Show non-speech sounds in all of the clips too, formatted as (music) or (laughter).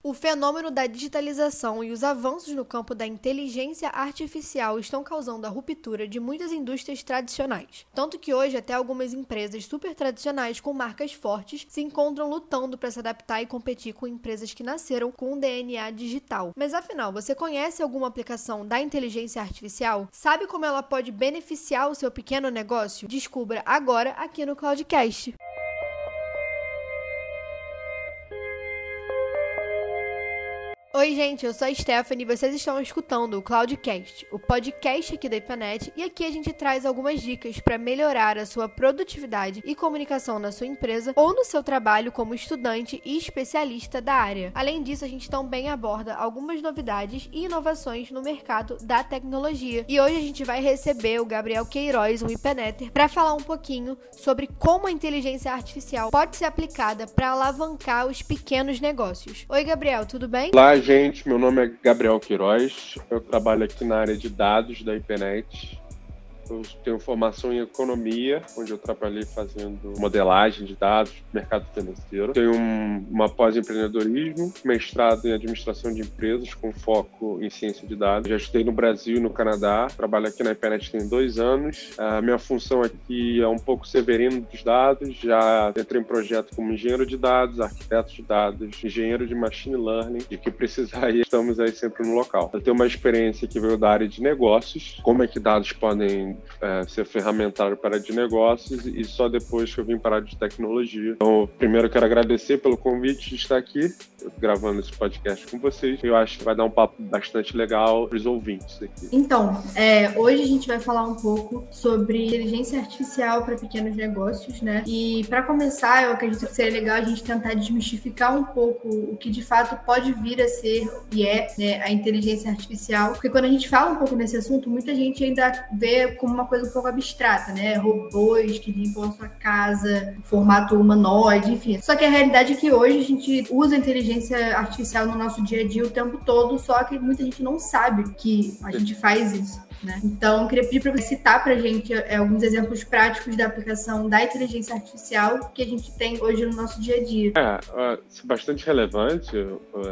O fenômeno da digitalização e os avanços no campo da inteligência artificial estão causando a ruptura de muitas indústrias tradicionais. Tanto que hoje até algumas empresas super tradicionais com marcas fortes se encontram lutando para se adaptar e competir com empresas que nasceram com um DNA digital. Mas afinal, você conhece alguma aplicação da inteligência artificial? Sabe como ela pode beneficiar o seu pequeno negócio? Descubra agora aqui no Cloudcast. Oi, gente, eu sou a Stephanie e vocês estão escutando o Cloudcast, o podcast aqui da IPANET, e aqui a gente traz algumas dicas para melhorar a sua produtividade e comunicação na sua empresa ou no seu trabalho como estudante e especialista da área. Além disso, a gente também aborda algumas novidades e inovações no mercado da tecnologia. E hoje a gente vai receber o Gabriel Queiroz, um IPNetter, para falar um pouquinho sobre como a inteligência artificial pode ser aplicada para alavancar os pequenos negócios. Oi, Gabriel, tudo bem? Olá, gente. Meu nome é Gabriel Queiroz. Eu trabalho aqui na área de dados da IPNET. Eu tenho formação em economia, onde eu trabalhei fazendo modelagem de dados, mercado financeiro. Tenho um, uma pós-empreendedorismo, mestrado em administração de empresas com foco em ciência de dados. Já estudei no Brasil e no Canadá. Trabalho aqui na internet tem dois anos. A minha função aqui é um pouco severino dos dados. Já entrei em projeto como engenheiro de dados, arquiteto de dados, engenheiro de machine learning. De que precisar estamos aí sempre no local. Eu tenho uma experiência que veio da área de negócios, como é que dados podem é, ser ferramentário para de negócios e só depois que eu vim para a de tecnologia. Então, primeiro quero agradecer pelo convite de estar aqui gravando esse podcast com vocês. Eu acho que vai dar um papo bastante legal para os ouvintes aqui. Então, é, hoje a gente vai falar um pouco sobre inteligência artificial para pequenos negócios, né? E para começar, eu acredito que seria legal a gente tentar desmistificar um pouco o que de fato pode vir a ser e é né, a inteligência artificial, porque quando a gente fala um pouco nesse assunto, muita gente ainda vê como uma coisa um pouco abstrata, né? Robôs que limpam a sua casa, formato humanoide, enfim. Só que a realidade é que hoje a gente usa a inteligência artificial no nosso dia a dia o tempo todo, só que muita gente não sabe que a gente faz isso. Né? Então, eu queria pedir para você citar para a gente é, alguns exemplos práticos da aplicação da inteligência artificial que a gente tem hoje no nosso dia a dia. É, isso é bastante relevante,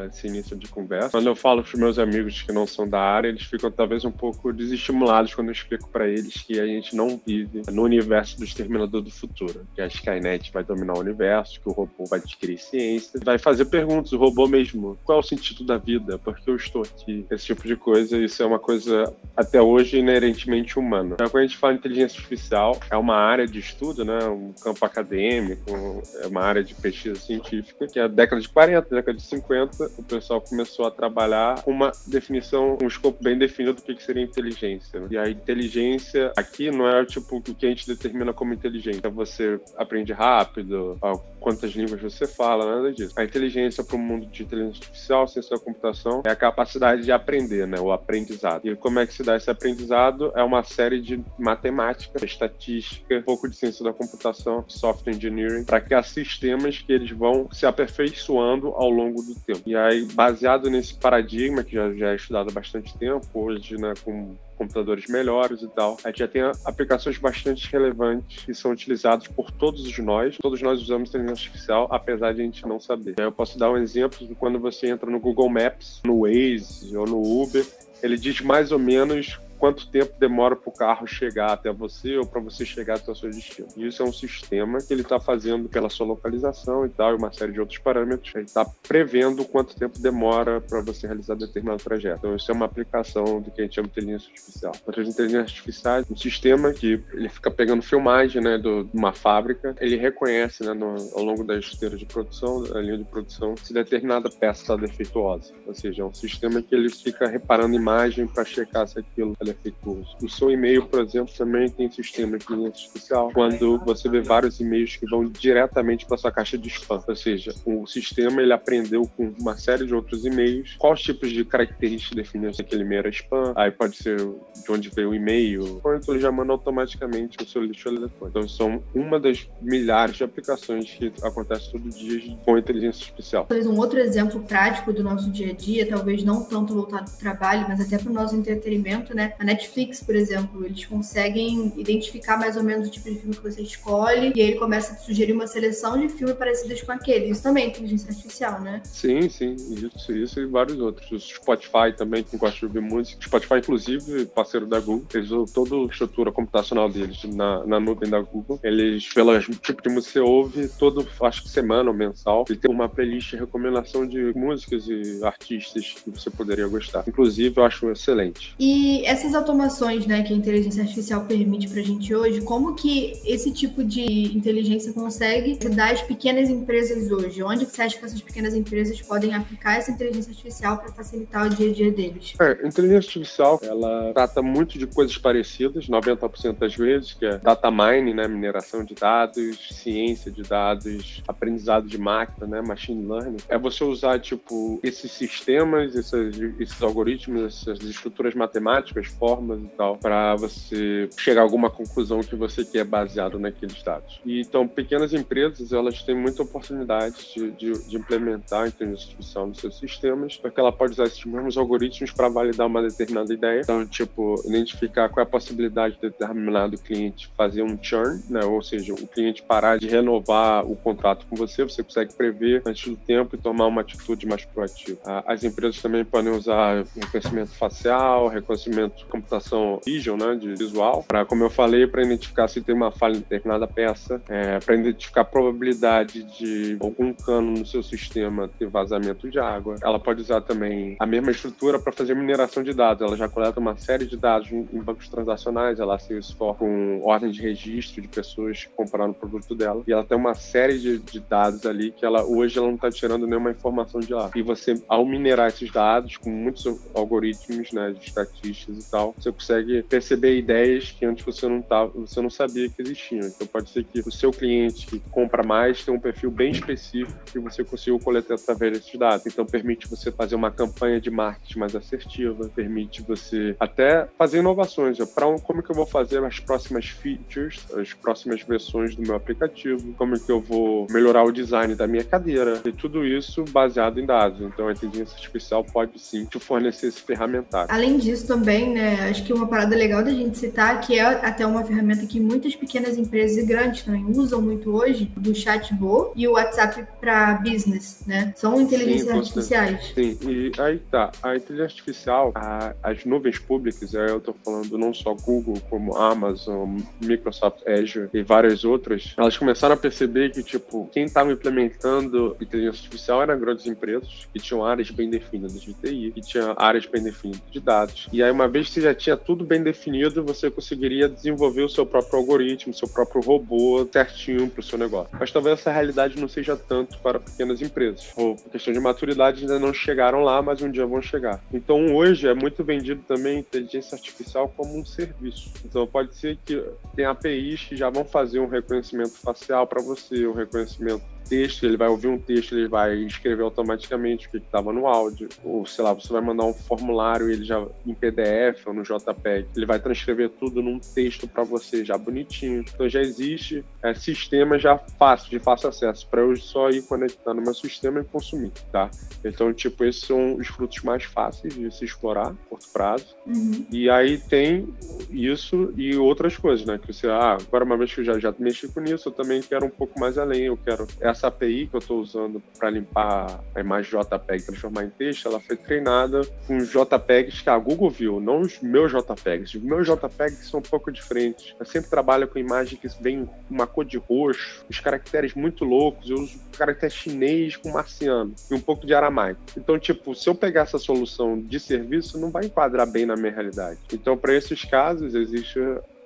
esse início de conversa. Quando eu falo para os meus amigos que não são da área, eles ficam talvez um pouco desestimulados quando eu explico para eles que a gente não vive no universo do exterminador do futuro, que a Skynet vai dominar o universo, que o robô vai adquirir ciência, vai fazer perguntas, o robô mesmo, qual é o sentido da vida, por que eu estou aqui, esse tipo de coisa, isso é uma coisa até hoje hoje inerentemente humano. Então, quando a gente fala em inteligência artificial, é uma área de estudo, né, um campo acadêmico, é uma área de pesquisa científica, que é a década de 40, década de 50, o pessoal começou a trabalhar com uma definição, um escopo bem definido do que seria inteligência. E a inteligência aqui não é tipo o que a gente determina como inteligência. Você aprende rápido, quantas línguas você fala, nada disso. A inteligência para o mundo de inteligência artificial, ciência da computação, é a capacidade de aprender, né, o aprendizado. E como é que se dá esse aprendizado? é uma série de matemática, estatística, um pouco de ciência da computação, software engineering, para criar sistemas que eles vão se aperfeiçoando ao longo do tempo. E aí, baseado nesse paradigma que já, já é estudado há bastante tempo, hoje, né, com computadores melhores e tal. A gente já tem aplicações bastante relevantes que são utilizadas por todos nós. Todos nós usamos inteligência artificial, apesar de a gente não saber. Eu posso dar um exemplo de quando você entra no Google Maps, no Waze ou no Uber, ele diz mais ou menos quanto tempo demora para o carro chegar até você ou para você chegar até o seu destino. E isso é um sistema que ele está fazendo pela sua localização e tal, e uma série de outros parâmetros. Ele está prevendo quanto tempo demora para você realizar determinado trajeto. Então, isso é uma aplicação do que a gente chama de inteligência artificial. Outras inteligências artificiais, um sistema que ele fica pegando filmagem né, de uma fábrica, ele reconhece né, no, ao longo da esteira de produção, da linha de produção, se determinada peça está defeituosa. Ou seja, é um sistema que ele fica reparando imagem para checar se aquilo é feituoso. O seu e-mail, por exemplo, também tem sistema de inteligência artificial, quando você vê vários e-mails que vão diretamente para sua caixa de spam. Ou seja, o sistema ele aprendeu com uma série de outros e-mails quais tipos de características definiam se aquele e-mail era spam, aí pode ser de onde veio o e-mail, ou então ele já manda automaticamente o seu lixo eletrônico. Então, são uma das milhares de aplicações que acontecem todo dia com inteligência artificial. Um outro exemplo prático do nosso dia a dia, talvez não tanto voltado para o trabalho, mas até para o nosso entretenimento, né? A Netflix, por exemplo, eles conseguem identificar mais ou menos o tipo de filme que você escolhe e aí ele começa a sugerir uma seleção de filmes parecidos com aquele. Isso também é inteligência artificial, né? Sim, sim, isso, isso e vários outros. O Spotify também, que gosta de ouvir música. O Spotify, inclusive, parceiro da Google, eles usam toda a estrutura computacional deles na, na nuvem da Google. Eles, pelo tipo de música que você ouve, todo, acho que semana ou mensal, ele tem uma playlist de recomendação de músicas e artistas que você poderia gostar. Inclusive, eu acho excelente. E essas automações, né, que a inteligência artificial permite pra gente hoje, como que esse tipo de inteligência consegue ajudar as pequenas empresas hoje? Onde você acha que essas pequenas empresas podem aplicar essa inteligência artificial para facilitar o dia a dia deles? É, a inteligência artificial, ela trata muito de coisas parecidas, 90% das vezes, que é data mining, né, mineração de dados, ciência de dados, aprendizado de máquina, né, machine learning. É você usar, tipo, esses sistemas, esses algoritmos, essas estruturas matemáticas, formas e tal, para você chegar a alguma conclusão que você quer baseado naqueles dados. E, então, pequenas empresas, elas têm muita oportunidade de, de, de implementar a inteligência artificial nos seus sistemas, porque ela pode usar esses mesmos algoritmos para validar uma determinada ideia. Então, tipo, identificar qual é a possibilidade de determinado cliente fazer um churn, né? ou seja, o cliente parar de renovar o contrato com você, você consegue prever antes do tempo e tomar uma atitude mais proativa. As empresas também podem usar reconhecimento facial, reconhecimento computação vision, né, de visual, para, como eu falei, para identificar se tem uma falha em determinada peça, é, para identificar a probabilidade de algum cano no seu sistema ter vazamento de água. Ela pode usar também a mesma estrutura para fazer mineração de dados. Ela já coleta uma série de dados em bancos transacionais, ela se esforça com ordem de registro de pessoas que compraram o produto dela, e ela tem uma série de, de dados ali que ela hoje ela não está tirando nenhuma informação de lá. E você, ao minerar esses dados com muitos algoritmos, né, de estatísticas e tal, você consegue perceber ideias que antes você não tava, você não sabia que existiam. Então pode ser que o seu cliente que compra mais tem um perfil bem específico que você conseguiu coletar através desses dados. Então permite você fazer uma campanha de marketing mais assertiva, permite você até fazer inovações. Para como que eu vou fazer as próximas features, as próximas versões do meu aplicativo, como que eu vou melhorar o design da minha cadeira e tudo isso baseado em dados. Então a inteligência artificial pode sim te fornecer esse ferramentário. Além disso também, né, acho que uma parada legal da gente citar que é até uma ferramenta que muitas pequenas empresas e grandes também usam muito hoje, do chatbot e o WhatsApp para business, né? São inteligências sim, artificiais. Sim, e aí tá. A inteligência artificial, a, as nuvens públicas, aí eu tô falando não só Google, como Amazon, Microsoft Azure e várias outras, elas começaram a perceber que, tipo, quem estava implementando inteligência artificial eram grandes empresas que tinham áreas bem definidas de TI, que tinham áreas bem definidas de dados. E aí, uma vez você já tinha tudo bem definido, você conseguiria desenvolver o seu próprio algoritmo, seu próprio robô certinho para o seu negócio. Mas talvez essa realidade não seja tanto para pequenas empresas. Ou por questão de maturidade ainda não chegaram lá, mas um dia vão chegar. Então, hoje é muito vendido também inteligência artificial como um serviço. Então, pode ser que tem APIs que já vão fazer um reconhecimento facial para você, um reconhecimento texto, ele vai ouvir um texto, ele vai escrever automaticamente o que estava no áudio. Ou, sei lá, você vai mandar um formulário, ele já em PDF ou no JPEG, ele vai transcrever tudo num texto para você, já bonitinho. Então já existe é, sistema já fácil, de fácil acesso, para eu só ir conectar no meu sistema e consumir, tá? Então, tipo, esses são os frutos mais fáceis de se explorar, curto prazo. Uhum. E aí tem isso e outras coisas, né? Que você, ah, agora uma vez que eu já, já mexi com isso, eu também quero um pouco mais além, eu quero essa API que eu estou usando para limpar a imagem JPEG e transformar em texto, ela foi treinada com JPEGs que a Google viu, não os meus JPEGs. Os meus JPEGs são um pouco diferentes. Eu sempre trabalho com imagem que vem uma cor de roxo, os caracteres muito loucos. Eu uso caractere chinês com marciano e um pouco de aramaico. Então, tipo, se eu pegar essa solução de serviço, não vai enquadrar bem na minha realidade. Então, para esses casos, existe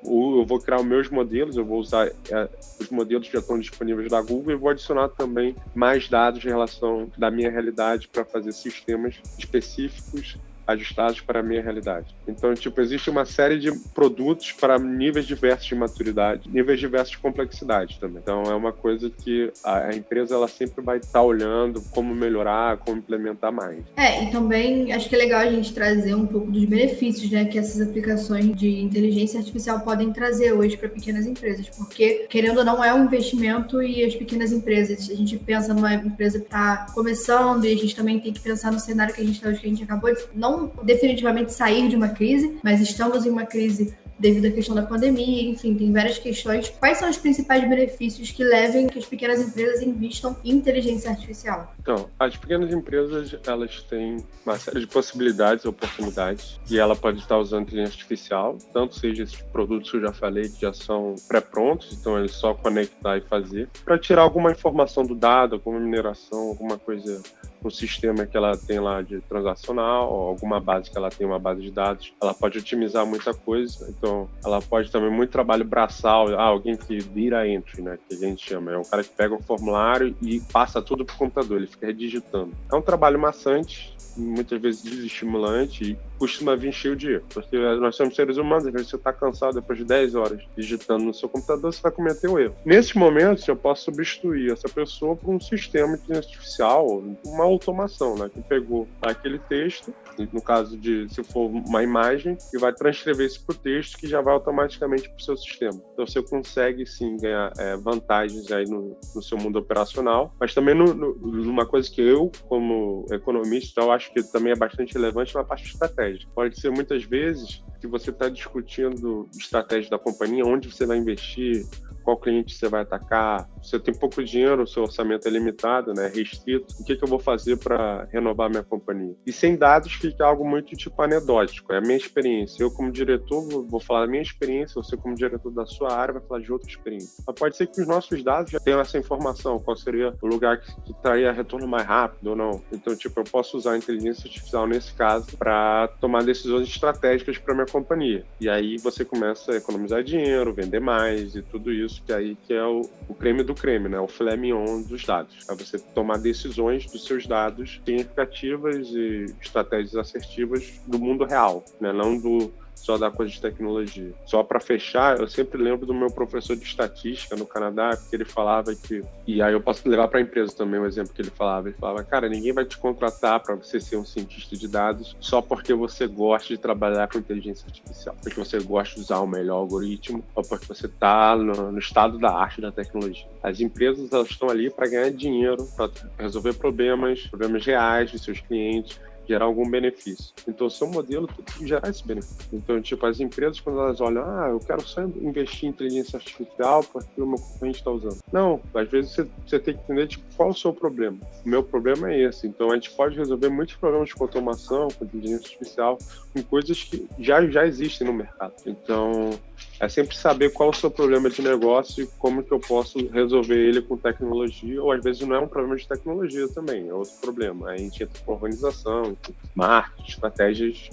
eu vou criar os meus modelos, eu vou usar é, os modelos que já estão disponíveis da Google e vou adicionar também mais dados em relação da minha realidade para fazer sistemas específicos ajustados para a minha realidade. Então, tipo, existe uma série de produtos para níveis diversos de maturidade, níveis diversos de complexidade também. Então, é uma coisa que a, empresa ela sempre vai estar tá olhando como melhorar, como implementar mais. É, e também acho que é legal a gente trazer um pouco dos benefícios, né, que essas aplicações de inteligência artificial podem trazer hoje para pequenas empresas, porque querendo ou não é um investimento e as pequenas empresas, a gente pensa numa empresa que está começando e a gente também tem que pensar no cenário que a gente está hoje, que a gente acabou de não definitivamente sair de uma crise, mas estamos em uma crise devido à questão da pandemia, enfim, tem várias questões. Quais são os principais benefícios que levem que as pequenas empresas investam em inteligência artificial? Então, as pequenas empresas, elas têm uma série de possibilidades, oportunidades, e ela pode estar usando inteligência artificial, tanto seja esses produtos que eu já falei, que já são pré-prontos, então é só conectar e fazer, para tirar alguma informação do dado, alguma mineração, alguma coisa no sistema que ela tem lá de transacional, ou alguma base que ela tem uma base de dados, ela pode otimizar muita coisa. Então, ela pode também muito trabalho braçal, ah, alguém que vira entry, né, que a gente chama, é um cara que pega o formulário e passa tudo pro computador, ele fica redigitando. É um trabalho maçante, muitas vezes desestimulante costuma vir cheio de erro. Porque nós somos seres humanos, às vezes você está cansado depois de 10 horas digitando no seu computador, você vai cometer um erro. Nesses momentos, eu posso substituir essa pessoa por um sistema de artificial, uma automação, né, que pegou aquele texto, no caso de se for uma imagem, e vai transcrever isso para o texto, que já vai automaticamente para o seu sistema. Então você consegue sim ganhar é, vantagens aí no, no, seu mundo operacional, mas também no, no, numa coisa que eu, como economista, eu acho que também é bastante relevante na parte estratégica. Pode ser muitas vezes que você está discutindo estratégia da companhia, onde você vai investir, qual cliente você vai atacar. Você tem pouco dinheiro, seu orçamento é limitado, né, restrito. O que, que eu vou fazer para renovar minha companhia? E sem dados fica algo muito tipo anedótico. É a minha experiência. Eu como diretor vou falar da minha experiência, você como diretor da sua área vai falar de outra experiência. Mas pode ser que os nossos dados já tenham essa informação. Qual seria o lugar que, que traria retorno mais rápido ou não? Então, tipo, eu posso usar a inteligência artificial nesse caso para tomar decisões estratégicas para minha companhia. E aí você começa a economizar dinheiro, vender mais e tudo isso que aí que é o, o creme do creme, né? O filé mignon dos dados. É você tomar decisões dos seus dados significativas e estratégias assertivas do mundo real, né? Não do só da coisa de tecnologia. Só para fechar, eu sempre lembro do meu professor de estatística no Canadá, porque ele falava que e aí eu posso levar para a empresa também um exemplo que ele falava, ele falava: "Cara, ninguém vai te contratar para você ser um cientista de dados só porque você gosta de trabalhar com inteligência artificial, porque você gosta de usar o melhor algoritmo ou porque você está no, no estado da arte da tecnologia. As empresas elas estão ali para ganhar dinheiro, para resolver problemas, problemas reais dos seus clientes gerar algum benefício. Então, o seu modelo tem que gerar esse benefício. Então, tipo, as empresas, quando elas olham, ah, eu quero só investir em inteligência artificial porque o meu concorrente está usando. Não, às vezes você, você tem que entender, tipo, qual o seu problema. O meu problema é esse. Então, a gente pode resolver muitos problemas com automação, com inteligência artificial, com coisas que já, já existem no mercado. Então, é sempre saber qual o seu problema de negócio e como que eu posso resolver ele com tecnologia, ou às vezes não é um problema de tecnologia também, é outro problema. Aí a gente entra com organização, marketing, estratégias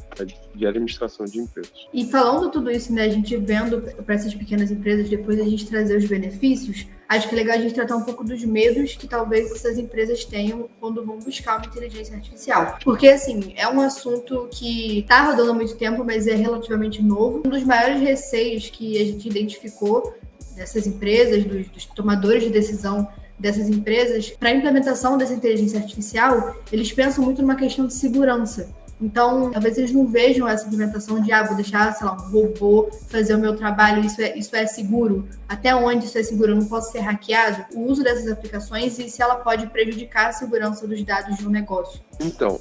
de administração de empresas. E falando tudo isso, né, a gente vendo para essas pequenas empresas, depois a gente trazer os benefícios, acho que é legal a gente tratar um pouco dos medos que talvez essas empresas tenham quando vão buscar uma inteligência artificial. Porque, assim, é um assunto que está rodando há muito tempo, mas é relativamente novo. Um dos maiores receios que a gente identificou dessas empresas, dos, dos tomadores de decisão dessas empresas, para a implementação dessa inteligência artificial, eles pensam muito numa questão de segurança. Então, talvez eles não vejam essa implementação de, ah, vou deixar, sei lá, um robô fazer o meu trabalho, isso é, isso é seguro. Até onde isso é seguro? Eu não posso ser hackeado? O uso dessas aplicações e se ela pode prejudicar a segurança dos dados de um negócio. Então,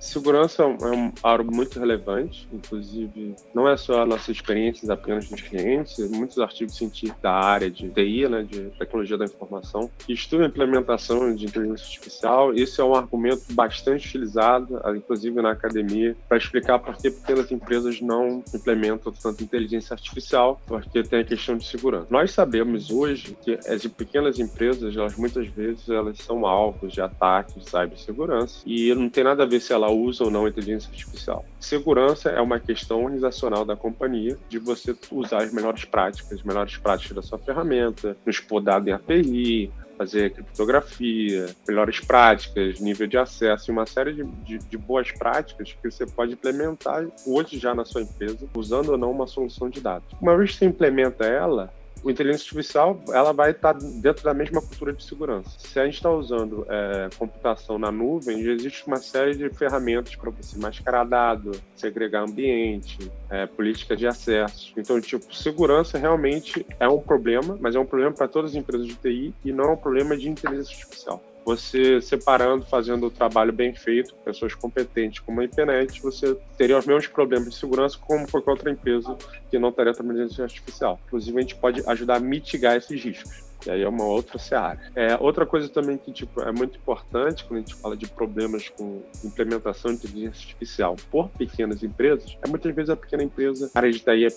Segurança é um algo muito relevante, inclusive não é só a nossa experiência apenas dos clientes, muitos artigos científicos da área de TI, né, de tecnologia da informação, que estudam a implementação de inteligência artificial. Esse é um argumento bastante utilizado, inclusive na academia, para explicar por que pequenas empresas não implementam tanta inteligência artificial, porque tem a questão de segurança. Nós sabemos hoje que as pequenas empresas, elas muitas vezes elas são alvos de ataques de cibersegurança e não tem nada a ver se ela usa ou não inteligência artificial. Segurança é uma questão organizacional da companhia, de você usar as melhores práticas, as melhores práticas da sua ferramenta, nos dado em API, fazer criptografia, melhores práticas, nível de acesso e uma série de, de, de, boas práticas que você pode implementar hoje já na sua empresa, usando ou não uma solução de dados. Uma vez que você implementa ela, o inteligência artificial ela vai estar dentro da mesma cultura de segurança. Se a gente está usando é, computação na nuvem, já existe uma série de ferramentas para você mascarar dado, segregar ambiente, é, política de acesso. Então, tipo, segurança realmente é um problema, mas é um problema para todas as empresas de TI e não é um problema de inteligência artificial. Você separando, fazendo o trabalho bem feito, pessoas competentes como a internet, você teria os mesmos problemas de segurança como qualquer outra empresa que não teria inteligência artificial. Inclusive, a gente pode ajudar a mitigar esses riscos. E aí é uma outra seara. É, outra coisa também que tipo, é muito importante quando a gente fala de problemas com implementação de inteligência artificial por pequenas empresas, é muitas vezes a pequena empresa, a área de TI é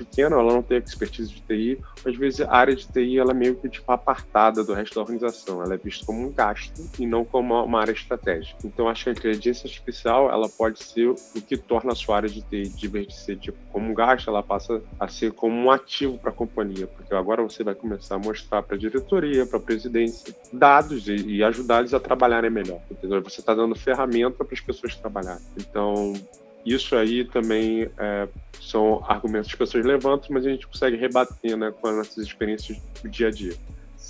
pequena, ela não tem expertise de TI, às vezes a área de TI ela é meio que tipo, apartada do resto da organização, ela é vista como um gasto e não como uma área estratégica. Então acho que a inteligência artificial ela pode ser o que torna a sua área de TI, de vez de ser tipo, como um gasto, ela passa a ser como um ativo para a companhia, porque agora você vai começar a mostrar para a diretoria, para a presidência, dados e, e ajudar eles a trabalharem melhor. Entendeu? Você está dando ferramenta para as pessoas trabalharem. Então, isso aí também é, são argumentos que as pessoas levantam, mas a gente consegue rebater né, com as nossas experiências do dia a dia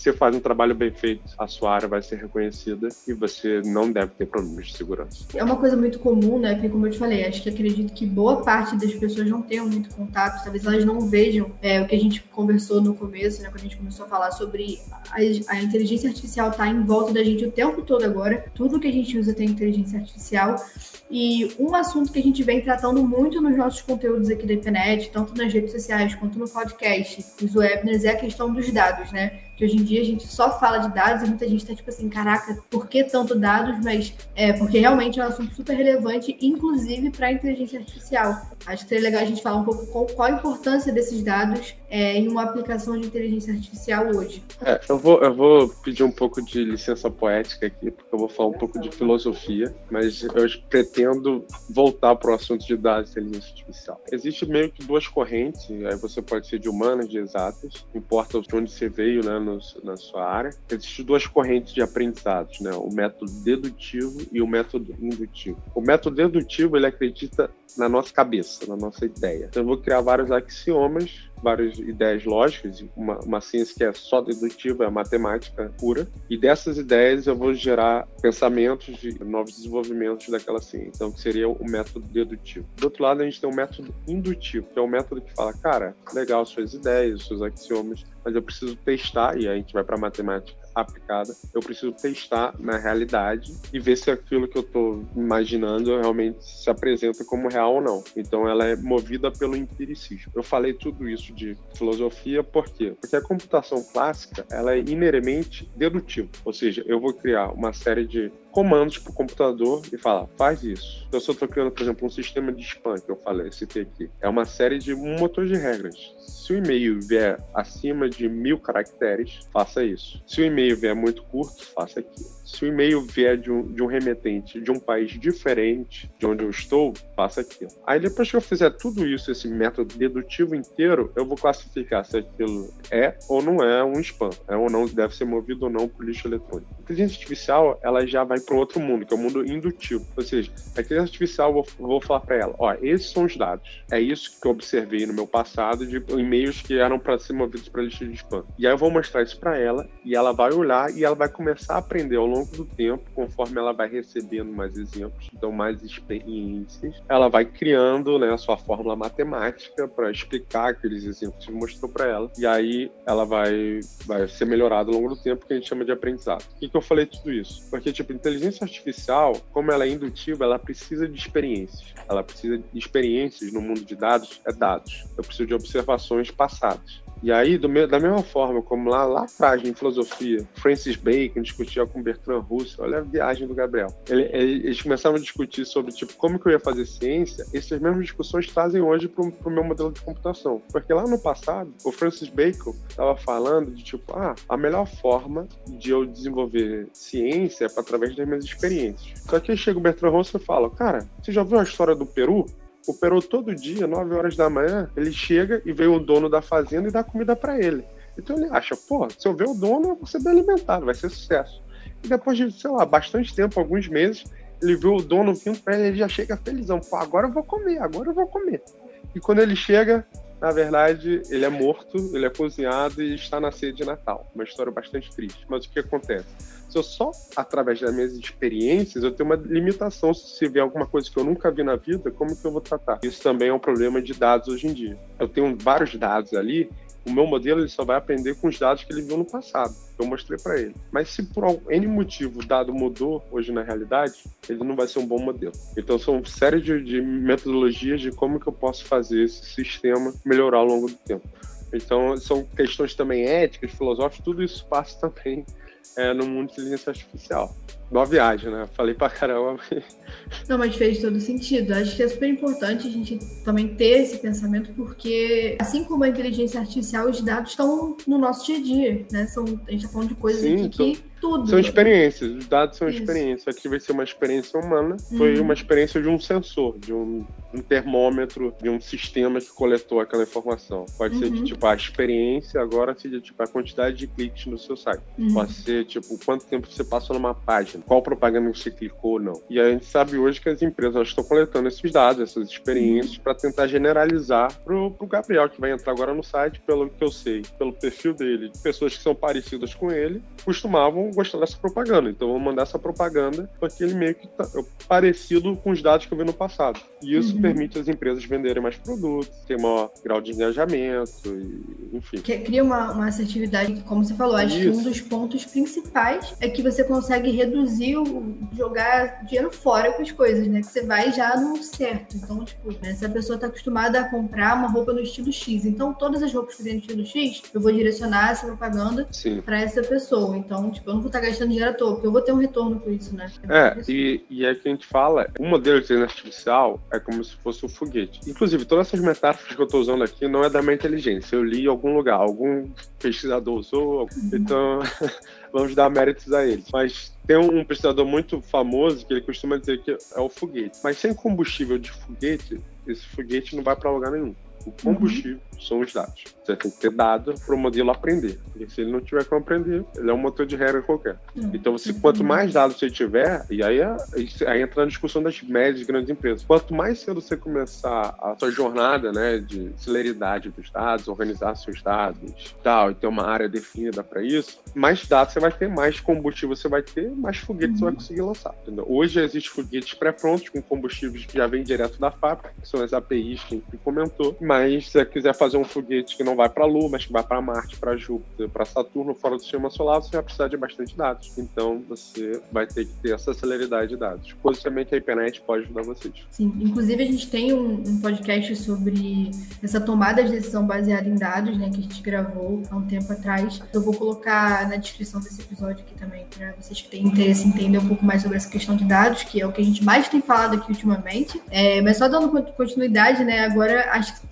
você faz um trabalho bem feito, a sua área vai ser reconhecida e você não deve ter problemas de segurança. É uma coisa muito comum, né? Porque, como eu te falei, acho que acredito que boa parte das pessoas não tenham muito contato, talvez elas não vejam é, o que a gente conversou no começo, né? Quando a gente começou a falar sobre a, a inteligência artificial tá em volta da gente o tempo todo agora, tudo que a gente usa tem inteligência artificial. E um assunto que a gente vem tratando muito nos nossos conteúdos aqui da internet, tanto nas redes sociais quanto no podcast, os webinars, é a questão dos dados, né? Que hoje em dia a gente só fala de dados e muita gente está tipo assim, caraca, por que tanto dados? Mas é porque realmente é um assunto super relevante, inclusive para a inteligência artificial. Acho que seria legal a gente falar um pouco qual, qual a importância desses dados é, em uma aplicação de inteligência artificial hoje. É, eu, vou, eu vou pedir um pouco de licença poética aqui, porque eu vou falar um pouco de filosofia, mas eu pretendo voltar para o assunto de dados e inteligência artificial. Existe meio que duas correntes, aí você pode ser de humanas, de exatas, importa de onde você veio, né, no, na sua área. Existem duas correntes de aprendizados, né, o método dedutivo e o método indutivo. O método dedutivo, ele acredita na nossa cabeça, na nossa ideia. Então, eu vou criar vários axiomas várias ideias lógicas, uma, uma ciência que é só dedutiva, é a matemática pura, e dessas ideias eu vou gerar pensamentos de novos desenvolvimentos daquela ciência, então que seria o método dedutivo. Do outro lado, a gente tem o método indutivo, que é o método que fala, cara, legal suas ideias, seus axiomas, mas eu preciso testar, e a gente vai para matemática aplicada, eu preciso testar na realidade e ver se aquilo que eu estou imaginando realmente se apresenta como real ou não. Então ela é movida pelo empiricismo. Eu falei tudo isso de filosofia por quê? Porque a computação clássica ela é inerentemente dedutiva, ou seja, eu vou criar uma série de comandos para o computador e falar, faz isso. Então, se eu estou criando, por exemplo, um sistema de spam, que eu falei, citei aqui, é uma série de um motor de regras. Se o e-mail vier acima de mil caracteres, faça isso. Se o e-mail vier muito curto, faça aquilo. Se o e-mail vier de um, de um remetente de um país diferente de onde eu estou, faça aquilo. Aí depois que eu fizer tudo isso, esse método dedutivo inteiro, eu vou classificar se aquilo é ou não é um spam, é ou não deve ser movido ou não por lixo eletrônico. A inteligência artificial, ela já vai para outro mundo, que é o mundo indutivo. Ou seja, a inteligência artificial, eu vou, vou falar para ela, ó, esses são os dados. É isso que eu observei no meu passado de e-mails que eram para ser movidos para lixo de spam. E aí eu vou mostrar isso para ela e ela vai olhar e ela vai começar a aprender ao longo longo do tempo, conforme ela vai recebendo mais exemplos, então mais experiências, ela vai criando né, a sua fórmula matemática para explicar aqueles exemplos que mostrou para ela, e aí ela vai, vai ser melhorada ao longo do tempo, que a gente chama de aprendizado. Por que, que eu falei tudo isso? Porque, tipo, inteligência artificial, como ela é indutiva, ela precisa de experiências. Ela precisa de experiências no mundo de dados, é dados. Eu preciso de observações passadas. E aí, do, da mesma forma como lá, lá atrás, em filosofia, Francis Bacon discutia com Bertrand Russell, olha a viagem do Gabriel. Ele, ele, eles começavam a discutir sobre, tipo, como que eu ia fazer ciência, essas mesmas discussões trazem hoje para o meu modelo de computação. Porque lá no passado, o Francis Bacon estava falando de, tipo, ah, a melhor forma de eu desenvolver ciência é através das minhas experiências. Só que aí chega o Bertrand Russell e fala, cara, você já viu a história do Peru? O Peru todo dia, 9 horas da manhã, ele chega e vem o dono da fazenda e dá comida para ele. Então ele acha, pô, se eu ver o dono, eu vou ser bem alimentado, vai ser sucesso. E depois de, sei lá, bastante tempo, alguns meses, ele vê o dono vindo para ele, ele já chega felizão. Pô, agora eu vou comer, agora eu vou comer. E quando ele chega, na verdade, ele é morto, ele é cozinhado e está na ceia de Natal. Uma história bastante triste. Mas o que acontece? Se eu só, através das minhas experiências, eu tenho uma limitação. Se vier alguma coisa que eu nunca vi na vida, como que eu vou tratar? Isso também é um problema de dados hoje em dia. Eu tenho vários dados ali o meu modelo ele só vai aprender com os dados que ele viu no passado, eu mostrei para ele. Mas se por N motivo o dado mudou hoje na realidade, ele não vai ser um bom modelo. Então são série de, de metodologias de como que eu posso fazer esse sistema melhorar ao longo do tempo. Então são questões também éticas, filosóficas, tudo isso passa também é, no mundo de inteligência artificial. Boa viagem, né? Falei pra caramba. Não, mas fez todo sentido. Acho que é super importante a gente também ter esse pensamento, porque assim como a inteligência artificial, os dados estão no nosso dia a dia, né? São, a gente tá falando de coisas Sim, aqui então... que tudo. São experiências, os dados são Isso. experiências. Aqui vai ser uma experiência humana, foi uhum. uma experiência de um sensor, de um, um, termômetro, de um sistema que coletou aquela informação. Pode uhum. ser de tipo a experiência, agora seja tipo a quantidade de cliques no seu site. Uhum. Pode ser tipo quanto tempo você passou numa página, qual propaganda você clicou ou não. E a gente sabe hoje que as empresas estão coletando esses dados, essas experiências, para tentar generalizar pro, pro Gabriel, que vai entrar agora no site, pelo que eu sei, pelo perfil dele, pessoas que são parecidas com ele, costumavam gostar dessa propaganda. Então vou mandar essa propaganda porque ele meio que tá parecido com os dados que eu vi no passado. E isso uhum. permite as empresas venderem mais produtos, ter maior grau de engajamento, e, enfim. Que cria uma, uma assertividade que, como você falou, acho que um dos pontos principais é que você consegue reduzir o jogar dinheiro fora com as coisas, né? Que você vai já no certo. Então, tipo, né, se a pessoa tá acostumada a comprar uma roupa no estilo X, então todas as roupas que tem no estilo X, eu vou direcionar essa propaganda para essa pessoa. Então, tipo, eu não vou estar tá gastando dinheiro à toa, porque eu vou ter um retorno com isso, né? É, e, e é que a gente fala, o modelo de inteligência artificial é como se fosse um foguete. Inclusive, todas essas metáforas que eu estou usando aqui não é da minha inteligência. Eu li em algum lugar, algum pesquisador usou, uhum. então (laughs) vamos dar méritos a eles. Mas tem um pesquisador muito famoso que ele costuma dizer que é o foguete. Mas sem combustível de foguete, esse foguete não vai para lugar nenhum. O combustível uhum. são os dados. Você tem que ter dado para o modelo aprender. Porque se ele não tiver como aprender, ele é um motor de regra qualquer. Uhum. Então, você, quanto mais dados você tiver, e aí, é, aí entra na discussão das médias e grandes empresas. Quanto mais cedo você começar a sua jornada né, de celeridade dos dados, organizar seus dados tal, e ter uma área definida para isso, mais dados você vai ter, mais combustível você vai ter, mais foguetes uhum. você vai uhum. conseguir lançar. Entendeu? Hoje existem foguetes pré-prontos com combustíveis que já vêm direto da fábrica, que são as APIs que a gente comentou mas se você quiser fazer um foguete que não vai para a Lua, mas que vai para Marte, para Júpiter, para Saturno, fora do sistema solar, você vai precisar de bastante dados. Então você vai ter que ter essa celeridade de dados. Coisa também que a IPNET pode ajudar vocês. Sim, inclusive a gente tem um, um, podcast sobre essa tomada de decisão baseada em dados, né, que a gente gravou há um tempo atrás. Eu vou colocar na descrição desse episódio aqui também, para vocês que têm interesse em entender um pouco mais sobre essa questão de dados, que é o que a gente mais tem falado aqui ultimamente. É, mas só dando continuidade, né, agora acho que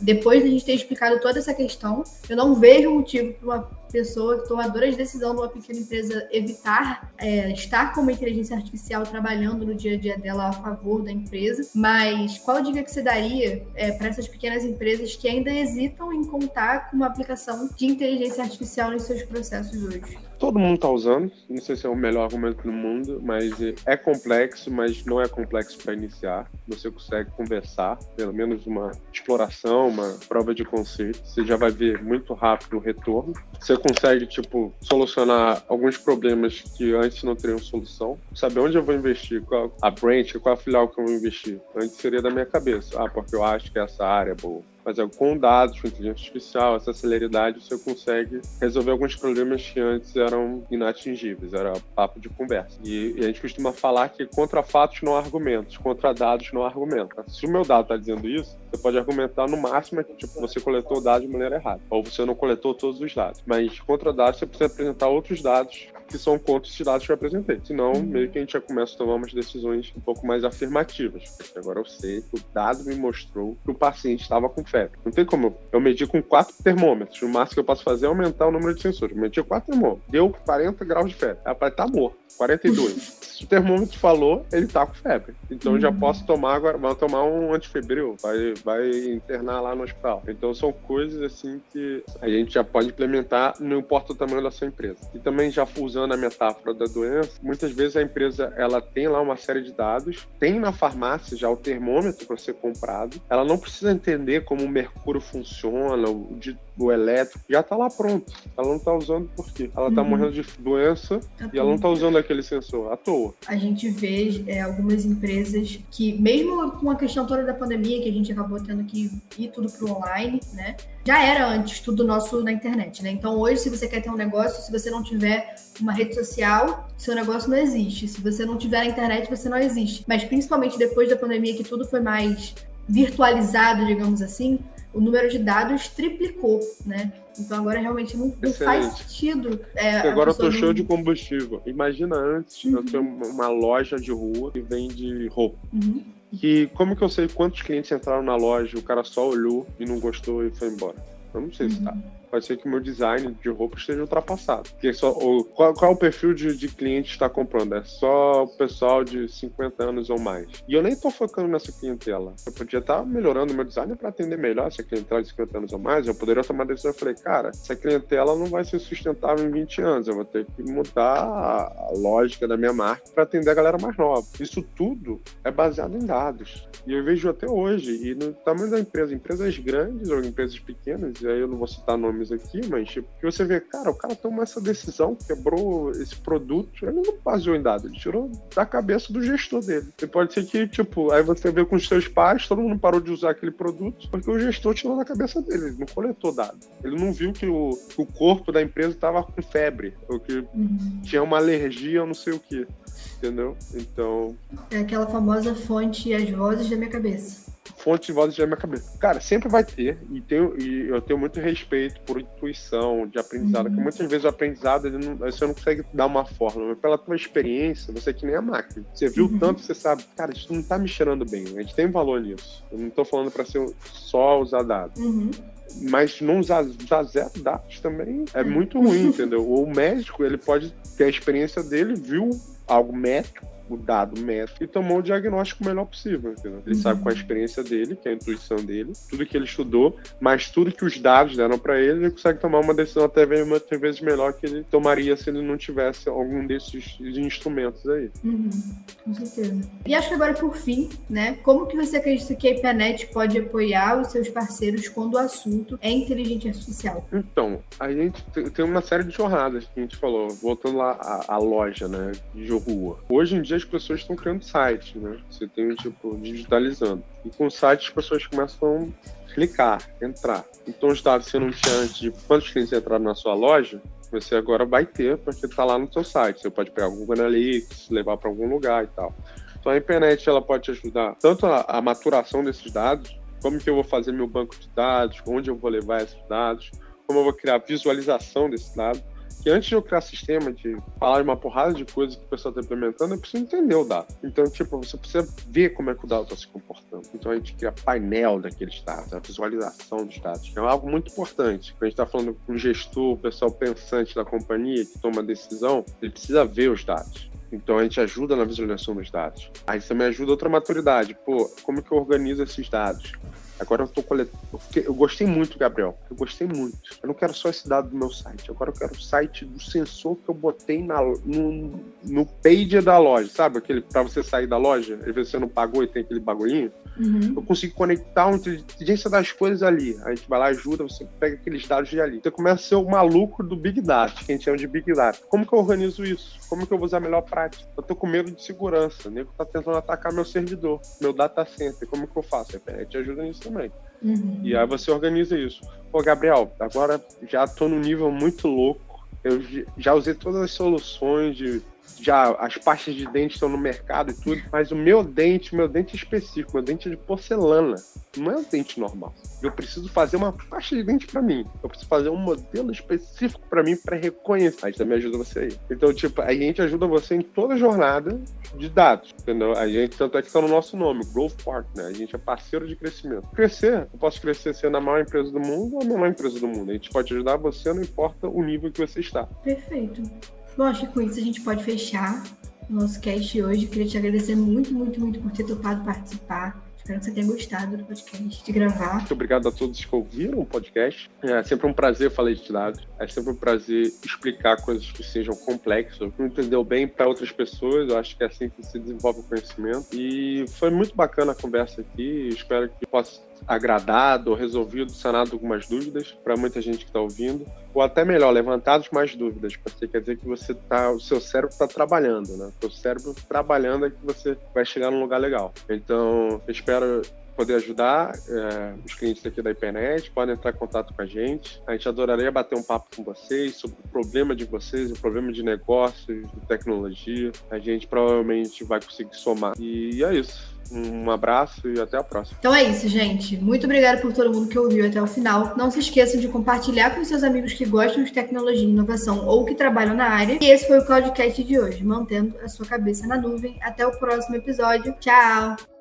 depois de a gente ter explicado toda essa questão, eu não vejo motivo para uma pessoa tomadora de decisão de uma pequena empresa evitar é, estar com uma inteligência artificial trabalhando no dia a dia dela a favor da empresa. Mas qual dica que você daria é, para essas pequenas empresas que ainda hesitam em contar com uma aplicação de inteligência artificial nos seus processos hoje? Todo mundo está usando, não sei se é o melhor argumento do mundo, mas é complexo, mas não é complexo para iniciar. Você consegue conversar, pelo menos uma exploração, uma prova de conceito. Você já vai ver muito rápido o retorno. Você consegue, tipo, solucionar alguns problemas que antes não teriam solução. Saber onde eu vou investir, qual a branch, qual a filial que eu vou investir. Antes seria da minha cabeça. Ah, porque eu acho que essa área é boa mas com dados, com inteligência artificial, essa celeridade, você consegue resolver alguns problemas que antes eram inatingíveis, era papo de conversa. E, e a gente costuma falar que contra fatos não há argumentos, contra dados não há argumento. Se o meu dado está dizendo isso, você pode argumentar no máximo que tipo, você coletou dados de maneira errada, ou você não coletou todos os dados. Mas contra dados, você precisa apresentar outros dados que são esses dados que eu apresentei. Senão, uhum. meio que a gente já começa a tomar umas decisões um pouco mais afirmativas. Porque agora eu sei que o dado me mostrou que o paciente estava com febre. Não tem como. Eu medi com quatro termômetros. O máximo que eu posso fazer é aumentar o número de sensores. Eu medi quatro termômetros. Deu 40 graus de febre. Ela vai estar morto. 42. (laughs) Se o termômetro falou, ele tá com febre. Então uhum. já posso tomar agora, vou tomar um antifebril, vai, vai internar lá no hospital. Então são coisas assim que a gente já pode implementar, não importa o tamanho da sua empresa. E também já usando a metáfora da doença, muitas vezes a empresa ela tem lá uma série de dados, tem na farmácia já o termômetro para ser comprado, ela não precisa entender como o mercúrio funciona, de o elétrico, já está lá pronto. Ela não está usando por quê? Ela está uhum. morrendo de doença tá e ela não está usando aquele sensor à toa. A gente vê é, algumas empresas que, mesmo com a questão toda da pandemia, que a gente acabou tendo que ir tudo para o online, né? Já era antes tudo nosso na internet, né? Então hoje, se você quer ter um negócio, se você não tiver uma rede social, seu negócio não existe. Se você não tiver na internet, você não existe. Mas principalmente depois da pandemia, que tudo foi mais virtualizado, digamos assim, o número de dados triplicou, né? Então agora realmente não, não faz sentido. É, agora eu tô cheio de combustível. Imagina antes, uhum. eu tenho uma loja de rua que vende roupa. Uhum. E como que eu sei quantos clientes entraram na loja, o cara só olhou e não gostou e foi embora? Eu não sei uhum. se tá pode ser que o meu design de roupa esteja ultrapassado. Porque só, ou, qual, qual é o perfil de, de cliente está comprando? É só o pessoal de 50 anos ou mais. E eu nem estou focando nessa clientela. Eu podia estar tá melhorando o meu design para atender melhor essa clientela de 50 anos ou mais. Eu poderia tomar a decisão. Eu falei, cara, essa clientela não vai ser sustentável em 20 anos. Eu vou ter que mudar a, lógica da minha marca para atender a galera mais nova. Isso tudo é baseado em dados. E eu vejo até hoje. E no tamanho da empresa, empresas grandes ou empresas pequenas, e aí eu não vou citar nomes nomes aqui, mas tipo, que você vê, cara, o cara tomou essa decisão, quebrou esse produto, ele não baseou em dados, ele tirou da cabeça do gestor dele. E pode ser que, tipo, aí você vê com os seus pais, todo mundo parou de usar aquele produto, porque o gestor tirou da cabeça dele, ele não coletou dados. Ele não viu que o, que o corpo da empresa estava com febre, ou que uhum. tinha uma alergia ou não sei o que. Entendeu? Então. É aquela famosa fonte as vozes da minha cabeça fonte de vozes da minha cabeça. Cara, sempre vai ter, e, tenho, e eu tenho muito respeito por intuição de aprendizado, uhum. que muitas vezes o aprendizado ele não, você não consegue dar uma fórmula, mas pela tua experiência, você é que nem a máquina. Você viu uhum. tanto, você sabe, cara, isso não tá me cheirando bem, a gente tem valor nisso. Eu não tô falando para ser só usar dados. Uhum mas não usar, usar zero dados também é muito ruim, entendeu? O médico, ele pode ter a experiência dele, viu algo médico, o dado médico e tomou o diagnóstico melhor possível. Entendeu? Ele uhum. sabe com a experiência dele, que é a intuição dele, tudo que ele estudou, mas tudo que os dados deram para ele, ele consegue tomar uma decisão até vezes melhor que ele tomaria se ele não tivesse algum desses instrumentos aí. Uhum. Com certeza. E acho que agora, por fim, né, como que você acredita que a IPNET pode apoiar os seus parceiros quando o assunto é inteligência artificial? Então, a gente tem uma série de jornadas que a gente falou, voltando lá à, à loja, né, de rua. Hoje em dia as pessoas estão criando sites, né? Você tem, tipo, digitalizando. E com o site as pessoas começam a clicar, entrar. Então os dados que você não tinha antes de quantos clientes entraram na sua loja, você agora vai ter, porque está lá no seu site. Você pode pegar Google Analytics, levar para algum lugar e tal. Então a internet ela pode ajudar tanto a, a maturação desses dados, como que eu vou fazer meu banco de dados, onde eu vou levar esses dados, como eu vou criar visualização desses dados que antes de eu criar sistema, de falar uma porrada de coisas que o pessoal está implementando, eu preciso entender o dado. Então, tipo, você precisa ver como é que o dado está se comportando. Então, a gente cria painel daqueles dados, a visualização dos dados, que é algo muito importante. Quando a gente está falando com o gestor, o pessoal pensante da companhia que toma a decisão, ele precisa ver os dados. Então a gente ajuda na visualização dos dados. Aí também ajuda outra maturidade. Pô, como que eu organizo esses dados? Agora eu tô coletando. Eu gostei muito, Gabriel. Eu gostei muito. Eu não quero só esse dado do meu site. Agora eu quero o site do sensor que eu botei na, no, no page da loja. Sabe? Aquele para você sair da loja, às vezes você não pagou e tem aquele bagulhinho. Uhum. Eu consigo conectar a inteligência das coisas ali. A gente vai lá, ajuda, você pega aqueles dados de ali. Você começa a ser o maluco do Big Data, que a gente chama de Big Data. Como que eu organizo isso? Como que eu vou usar a melhor prática? Eu tô com medo de segurança. O nego tá tentando atacar meu servidor, meu data center. Como que eu faço? A gente ajuda nisso também. Uhum. E aí você organiza isso. Pô, Gabriel, agora já tô num nível muito louco. Eu já usei todas as soluções de já as pastas de dente estão no mercado e tudo, mas o meu dente, meu dente específico, meu dente é de porcelana, não é um dente normal. Eu preciso fazer uma pasta de dente para mim. Eu preciso fazer um modelo específico para mim para reconhecer. A gente também ajuda você aí. Então, tipo, a gente ajuda você em toda a jornada de dados, entendeu? A gente, tanto é que está no nosso nome, Growth Partner. A gente é parceiro de crescimento. Crescer, eu posso crescer sendo a maior empresa do mundo ou a menor empresa do mundo. A gente pode ajudar você, não importa o nível que você está. Perfeito. Bom, acho que com isso a gente pode fechar o nosso cast hoje. Eu queria te agradecer muito, muito, muito por ter topado participar. Espero que você tenha gostado do podcast, de gravar. Muito obrigado a todos que ouviram o podcast. É sempre um prazer falar de dados. É sempre um prazer explicar coisas que sejam complexas. Não entendeu bem para outras pessoas. Eu acho que é assim que se desenvolve o conhecimento. E foi muito bacana a conversa aqui. Espero que possa agradado, resolvido, sanado algumas dúvidas para muita gente que está ouvindo, ou até melhor, levantado mais dúvidas, porque quer dizer que você tá, o seu cérebro está trabalhando, né? O seu cérebro trabalhando é que você vai chegar num lugar legal. Então, espero poder ajudar é, os clientes aqui da internet, podem entrar em contato com a gente. A gente adoraria bater um papo com vocês sobre o problema de vocês, o problema de negócios, de tecnologia. A gente provavelmente vai conseguir somar. E é isso. Um abraço e até a próxima. Então é isso, gente. Muito obrigada por todo mundo que ouviu até o final. Não se esqueçam de compartilhar com seus amigos que gostam de tecnologia e inovação ou que trabalham na área. E esse foi o Cloudcast de hoje, mantendo a sua cabeça na nuvem. Até o próximo episódio. Tchau!